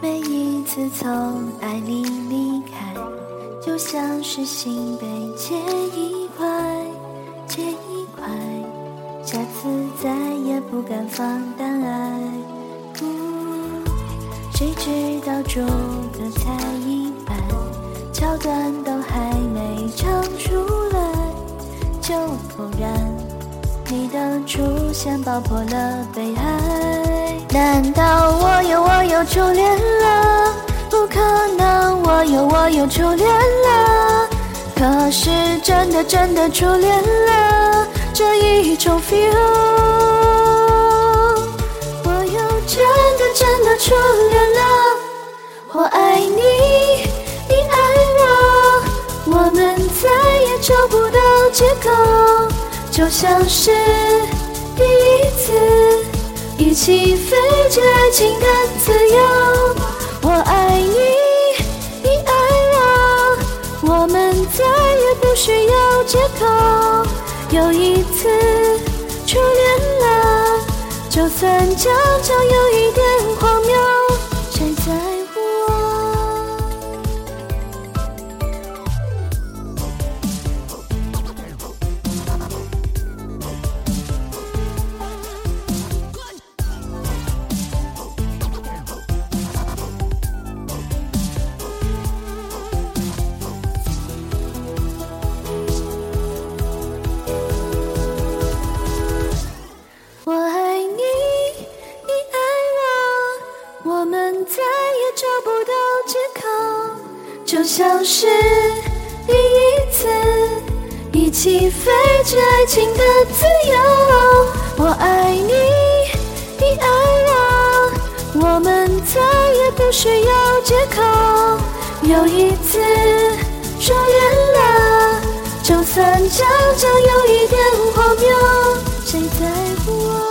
每一次从爱里离开，就像是心被切一块，切一块，下次再也不敢放胆爱。谁知道主歌才一半，桥段都还没唱出来，就突然你的出现爆破了悲哀。难道我有我有初恋了？不可能，我有我有初恋了。可是真的真的初恋了，这一种 feel。我有真的真的初恋了，我爱你，你爱我，我们再也找不到借口，就像是一起飞着爱情的自由。我爱你，你爱我，我们再也不需要借口，又一次初恋了。就算将将有一点就像是第一次一起飞去爱情的自由，我爱你，你爱我，我们再也不需要借口。又一次初恋了，就算讲着有一点荒谬，谁在乎？